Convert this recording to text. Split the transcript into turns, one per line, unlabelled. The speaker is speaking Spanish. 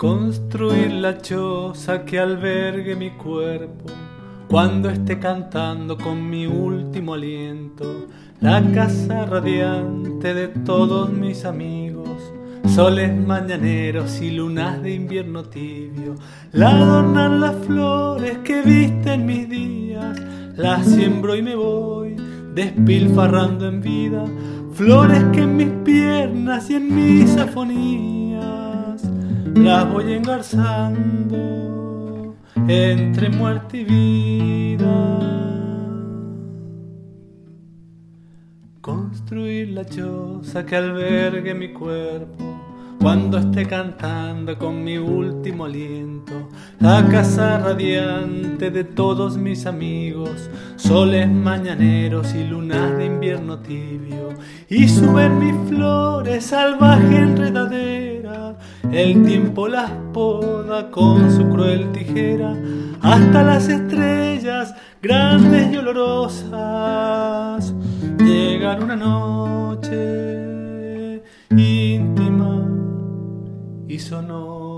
Construir la choza que albergue mi cuerpo cuando esté cantando con mi último aliento, la casa radiante de todos mis amigos, soles mañaneros y lunas de invierno tibio, la adornan las flores que visten mis días, las siembro y me voy, despilfarrando en vida, flores que en mis piernas y en mis afonías las voy engarzando entre muerte y vida. Construir la choza que albergue mi cuerpo cuando esté cantando con mi último aliento, la casa radiante de todos mis amigos, soles mañaneros y lunas de invierno tibio, y suben mis flores salvaje enredadera, el tiempo las poda con su cruel tijera, hasta las estrellas grandes y olorosas, llegan una noche íntima y sonó